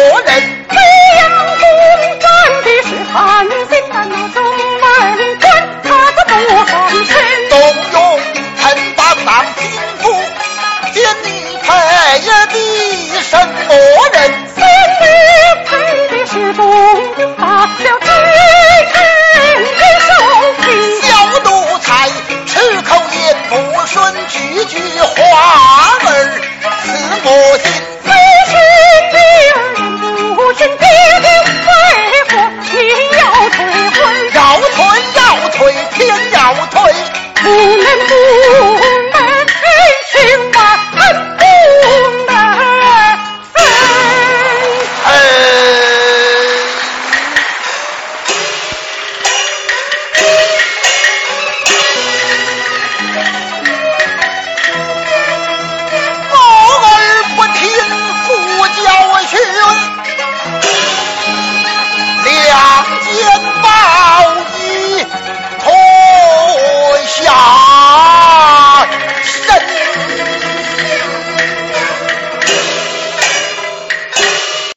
我人飞公真的是寒心但那中门关他的不放成动用陈八当心腹见你配呀的什么人心里配的是东大了金人的手小奴才吃口也不顺句句话儿死我心 Oh.